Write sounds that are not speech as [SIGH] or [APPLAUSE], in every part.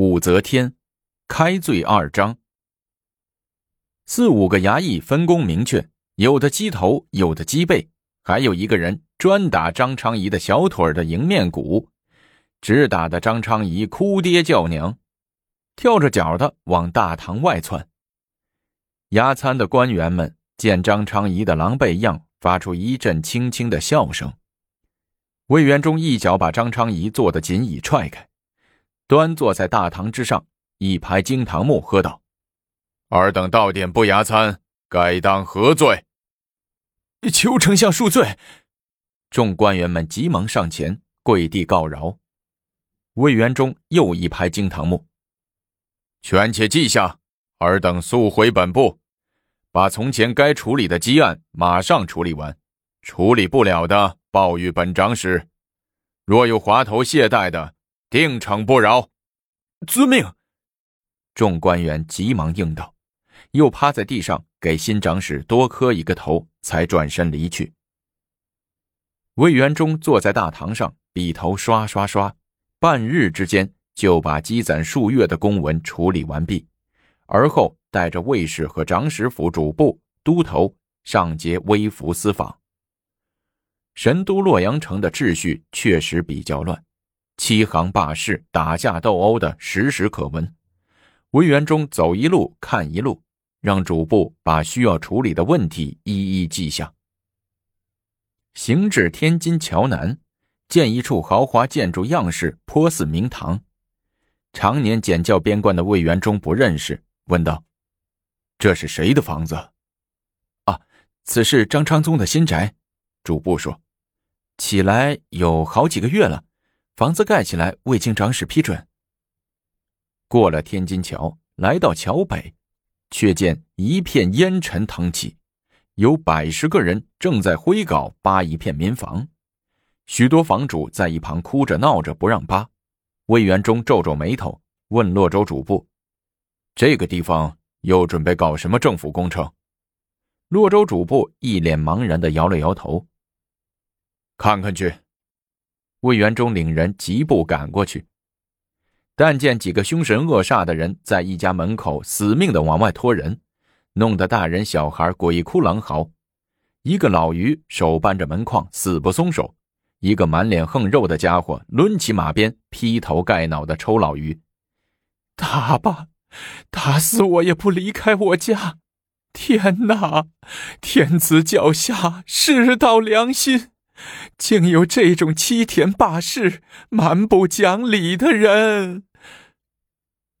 武则天，开罪二章。四五个衙役分工明确，有的击头，有的击背，还有一个人专打张昌仪的小腿的迎面骨，直打的张昌仪哭爹叫娘，跳着脚的往大堂外窜。押参的官员们见张昌仪的狼狈样，发出一阵轻轻的笑声。魏元忠一脚把张昌仪坐的锦椅踹开。端坐在大堂之上，一拍惊堂木，喝道：“尔等到点不牙餐，该当何罪？”求丞相恕罪。众官员们急忙上前跪地告饶。魏元忠又一拍惊堂木：“权且记下，尔等速回本部，把从前该处理的积案马上处理完，处理不了的报与本长史。若有滑头懈怠的。”定惩不饶，遵命。众官员急忙应道，又趴在地上给新长史多磕一个头，才转身离去。魏元忠坐在大堂上，笔头刷刷刷，半日之间就把积攒数月的公文处理完毕，而后带着卫士和长史府主簿、都头上街微服私访。神都洛阳城的秩序确实比较乱。欺行霸市、打架斗殴的时时可闻。魏元忠走一路看一路，让主簿把需要处理的问题一一记下。行至天津桥南，见一处豪华建筑，样式颇似明堂。常年检校边关的魏元忠不认识，问道：“这是谁的房子？”“啊，此是张昌宗的新宅。”主簿说：“起来有好几个月了。”房子盖起来未经长史批准。过了天津桥，来到桥北，却见一片烟尘腾起，有百十个人正在挥镐扒一片民房，许多房主在一旁哭着闹着不让扒。魏元忠皱皱眉头，问洛州主簿：“这个地方又准备搞什么政府工程？”洛州主簿一脸茫然的摇了摇头：“看看去。”魏元忠领人疾步赶过去，但见几个凶神恶煞的人在一家门口死命的往外拖人，弄得大人小孩鬼哭狼嚎。一个老余手扳着门框，死不松手；一个满脸横肉的家伙抡起马鞭，劈头盖脑的抽老余：“打吧，打死我也不离开我家！天哪，天子脚下，世道良心！”竟有这种欺天霸世、蛮不讲理的人！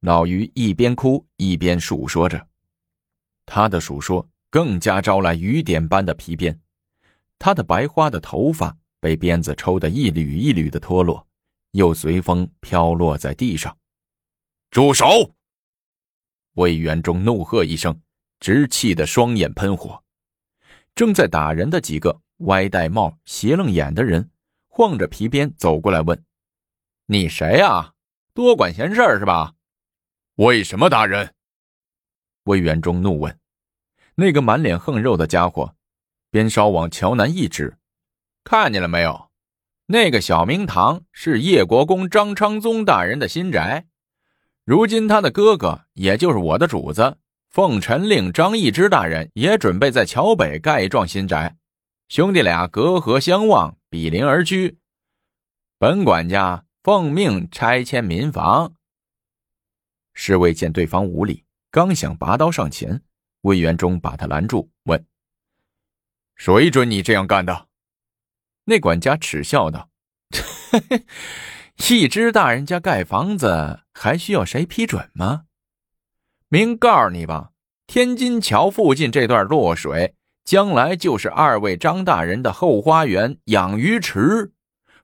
老于一边哭一边述说着，他的述说更加招来雨点般的皮鞭，他的白花的头发被鞭子抽得一缕一缕的脱落，又随风飘落在地上。住手！魏元忠怒喝一声，直气得双眼喷火。正在打人的几个。歪戴帽、斜楞眼的人，晃着皮鞭走过来问：“你谁呀？多管闲事是吧？为什么打人？”魏元忠怒问。那个满脸横肉的家伙，鞭梢往桥南一指：“看见了没有？那个小明堂是叶国公张昌宗大人的新宅，如今他的哥哥，也就是我的主子奉陈令张易之大人，也准备在桥北盖一幢新宅。”兄弟俩隔河相望，比邻而居。本管家奉命拆迁民房。侍卫见对方无礼，刚想拔刀上前，魏元忠把他拦住，问：“谁准你这样干的？”那管家耻笑道：“嘿 [LAUGHS] 嘿一支大人家盖房子，还需要谁批准吗？明告诉你吧，天津桥附近这段落水。”将来就是二位张大人的后花园、养鱼池，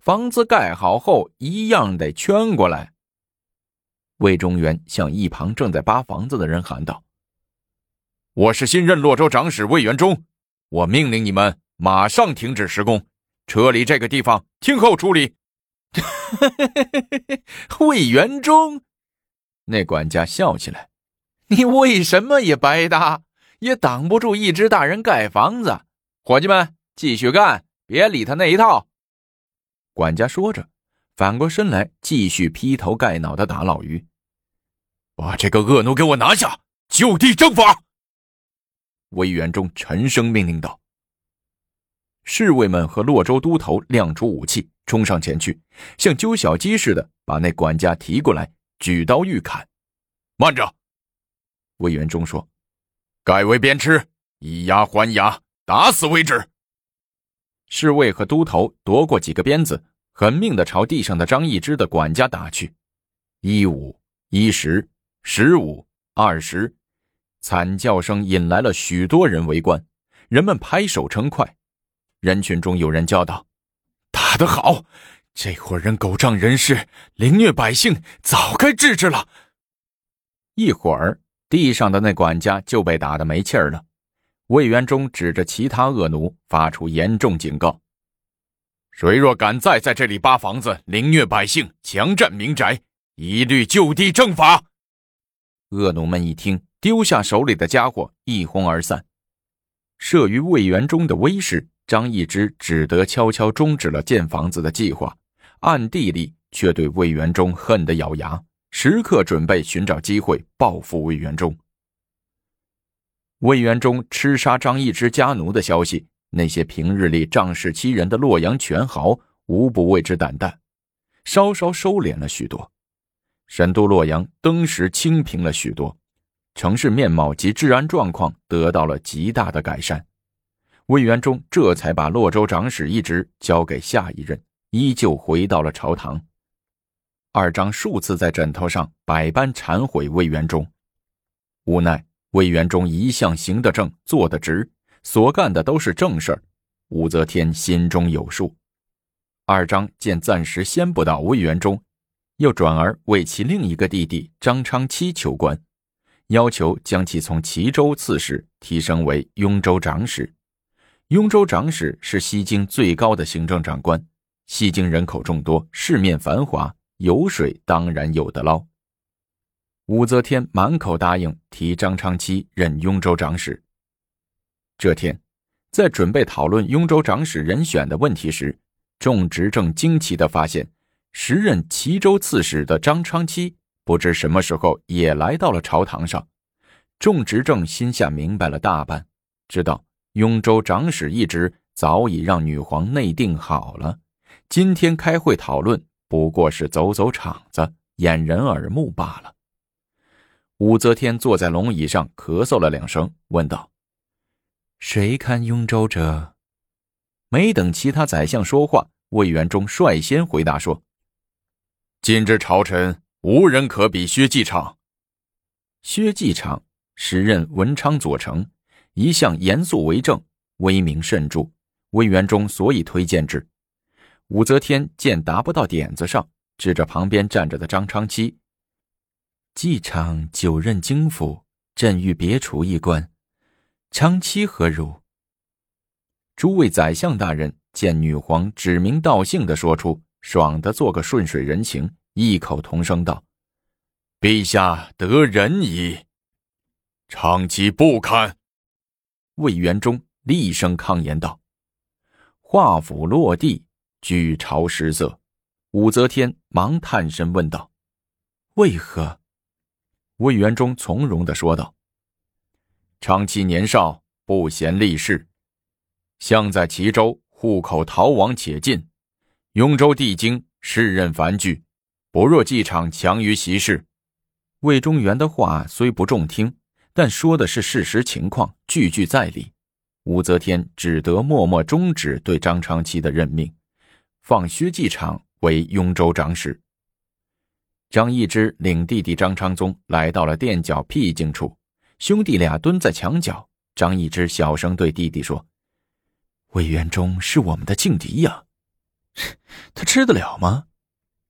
房子盖好后一样得圈过来。魏中原向一旁正在扒房子的人喊道：“我是新任洛州长史魏元忠，我命令你们马上停止施工，撤离这个地方，听候处理。[LAUGHS] ”魏元忠，那管家笑起来：“你为什么也白搭？”也挡不住一只大人盖房子，伙计们继续干，别理他那一套。管家说着，反过身来继续劈头盖脑的打老于。把这个恶奴给我拿下，就地正法！魏元忠沉声命令道。侍卫们和洛州都头亮出武器，冲上前去，像揪小鸡似的把那管家提过来，举刀欲砍。慢着，魏元忠说：“改为鞭笞，以牙还牙，打死为止。”侍卫和都头夺过几个鞭子，狠命的朝地上的张易之的管家打去。一五一十，十五二十，惨叫声引来了许多人围观，人们拍手称快。人群中有人叫道：“打得好！这伙人狗仗人势，凌虐百姓，早该制止了。”一会儿，地上的那管家就被打得没气儿了。魏元忠指着其他恶奴，发出严重警告：“谁若敢再在这里扒房子、凌虐百姓、强占民宅，一律就地正法！”恶奴们一听，丢下手里的家伙，一哄而散。慑于魏元忠的威势。张易之只得悄悄终止了建房子的计划，暗地里却对魏元忠恨得咬牙，时刻准备寻找机会报复魏元忠。魏元忠吃杀张易之家奴的消息，那些平日里仗势欺人的洛阳权豪无不为之胆战，稍稍收敛了许多。神都洛阳登时清平了许多，城市面貌及治安状况得到了极大的改善。魏元忠这才把洛州长史一职交给下一任，依旧回到了朝堂。二张数次在枕头上百般忏悔魏元忠，无奈魏元忠一向行得正，坐得直，所干的都是正事儿。武则天心中有数。二张见暂时先不到魏元忠，又转而为其另一个弟弟张昌期求官，要求将其从齐州刺史提升为雍州长史。雍州长史是西京最高的行政长官，西京人口众多，市面繁华，油水当然有得捞。武则天满口答应提张昌期任雍州长史。这天，在准备讨论雍州长史人选的问题时，众执政惊奇地发现，时任齐州刺史的张昌期不知什么时候也来到了朝堂上。众执政心下明白了大半，知道。雍州长史一职早已让女皇内定好了，今天开会讨论不过是走走场子、掩人耳目罢了。武则天坐在龙椅上，咳嗽了两声，问道：“谁堪雍州者？”没等其他宰相说话，魏元忠率先回答说：“今之朝臣，无人可比薛继昌。薛继昌时任文昌左丞。”一向严肃为政，威名甚著。魏元忠所以推荐之。武则天见达不到点子上，指着旁边站着的张昌期：“季昌久任京府，朕欲别除一官，昌期何如？”诸位宰相大人见女皇指名道姓的说出，爽的做个顺水人情，异口同声道：“陛下得人矣。”昌期不堪。魏元忠厉声抗言道：“华府落地，举朝失色。”武则天忙探身问道：“为何？”魏元忠从容的说道：“长期年少，不贤立事，相在齐州，户口逃亡且尽，雍州地经世任繁剧，不若继场强于习事。”魏忠元的话虽不中听。但说的是事实情况，句句在理。武则天只得默默终止对张昌期的任命，放薛继昌为雍州长史。张易之领弟弟张昌宗来到了垫脚僻静处，兄弟俩蹲在墙角。张易之小声对弟弟说：“魏元忠是我们的劲敌呀，[LAUGHS] 他吃得了吗？”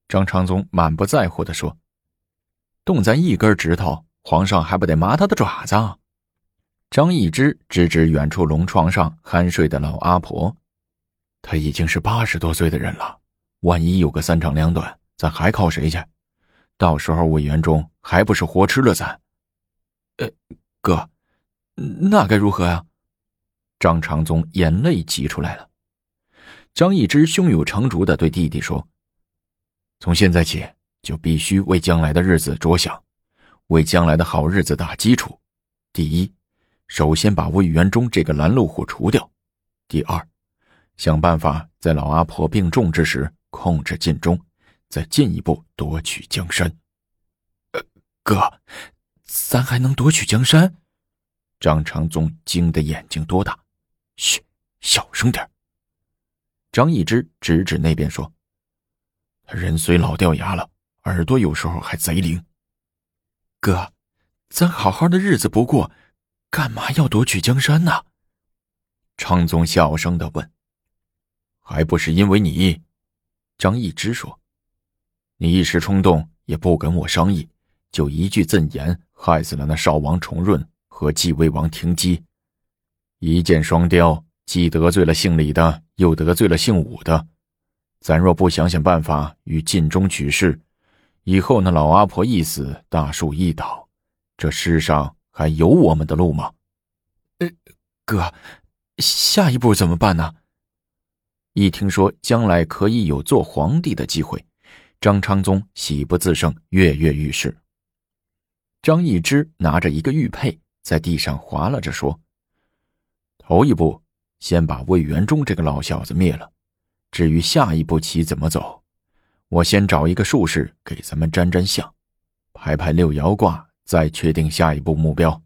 张昌宗满不在乎地说：“动咱一根指头。”皇上还不得麻他的爪子？张易之指指远处龙床上酣睡的老阿婆，他已经是八十多岁的人了，万一有个三长两短，咱还靠谁去？到时候魏元忠还不是活吃了咱？呃，哥，那该如何呀？张长宗眼泪挤出来了。张易之胸有成竹的对弟弟说：“从现在起，就必须为将来的日子着想。”为将来的好日子打基础。第一，首先把魏元忠这个拦路虎除掉；第二，想办法在老阿婆病重之时控制晋中，再进一步夺取江山。呃，哥，咱还能夺取江山？张长宗惊得眼睛多大？嘘，小声点。张易之指指那边说：“他人虽老掉牙了，耳朵有时候还贼灵。”哥，咱好好的日子不过，干嘛要夺取江山呢？昌宗小声的问。“还不是因为你？”张易之说，“你一时冲动，也不跟我商议，就一句赠言，害死了那少王重润和继位王廷基，一箭双雕。”既得罪了姓李的，又得罪了姓武的，咱若不想想办法与晋中取势，以后那老阿婆一死，大树一倒，这世上还有我们的路吗？呃，哥，下一步怎么办呢？一听说将来可以有做皇帝的机会，张昌宗喜不自胜，跃跃欲试。张易之拿着一个玉佩，在地上划拉着说：“头一步。”先把魏元忠这个老小子灭了，至于下一步棋怎么走，我先找一个术士给咱们占占相，排排六爻卦，再确定下一步目标。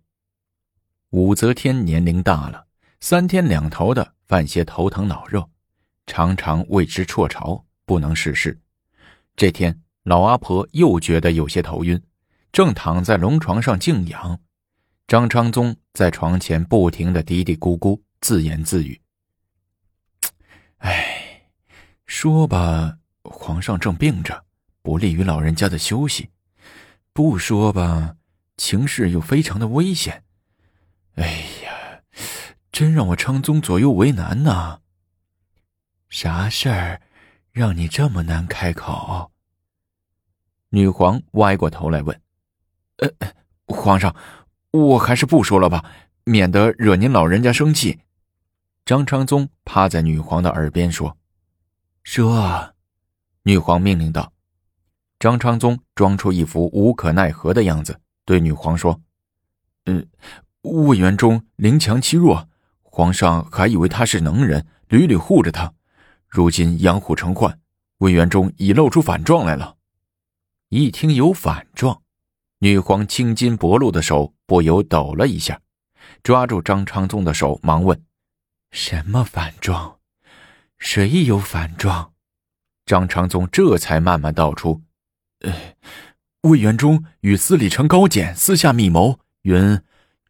武则天年龄大了，三天两头的犯些头疼脑热，常常为之辍朝，不能事事。这天，老阿婆又觉得有些头晕，正躺在龙床上静养，张昌宗在床前不停的嘀嘀咕咕。自言自语：“哎，说吧，皇上正病着，不利于老人家的休息；不说吧，情势又非常的危险。哎呀，真让我昌宗左右为难呐！啥事儿，让你这么难开口？”女皇歪过头来问：“呃，皇上，我还是不说了吧，免得惹您老人家生气。”张昌宗趴在女皇的耳边说：“说。”女皇命令道。张昌宗装出一副无可奈何的样子，对女皇说：“嗯，魏元忠灵强欺弱，皇上还以为他是能人，屡屡护着他。如今养虎成患，魏元忠已露出反状来了。”一听有反状，女皇青筋薄露的手不由抖了一下，抓住张昌宗的手，忙问。什么反状？谁有反状？张昌宗这才慢慢道出：“呃，魏元忠与司礼丞高简私下密谋，云：‘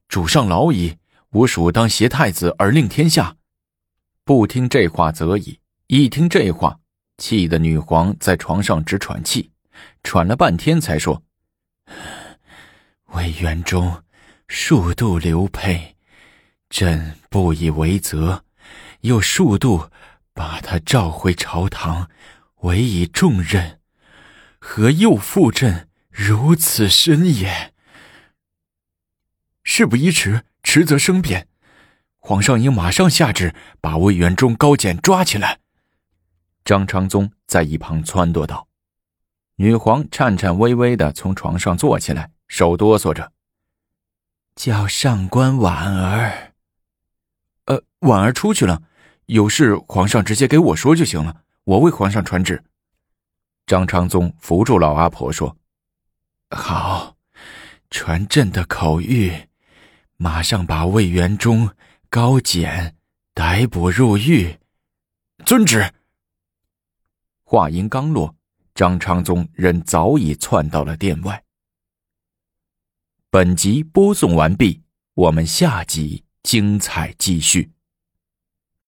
主上老矣，吾属当挟太子而令天下。’不听这话则已，一听这话，气得女皇在床上直喘气，喘了半天才说：‘魏元忠数度流配。’”朕不以为责，又数度把他召回朝堂，委以重任，何又负朕如此深也？事不宜迟，迟则生变。皇上应马上下旨，把魏元忠、高简抓起来。张昌宗在一旁撺掇道。女皇颤颤巍巍的从床上坐起来，手哆嗦着，叫上官婉儿。呃，婉儿出去了，有事皇上直接给我说就行了，我为皇上传旨。张昌宗扶住老阿婆说：“好，传朕的口谕，马上把魏元忠、高简逮捕入狱。”遵旨。话音刚落，张昌宗人早已窜到了殿外。本集播送完毕，我们下集。精彩继续。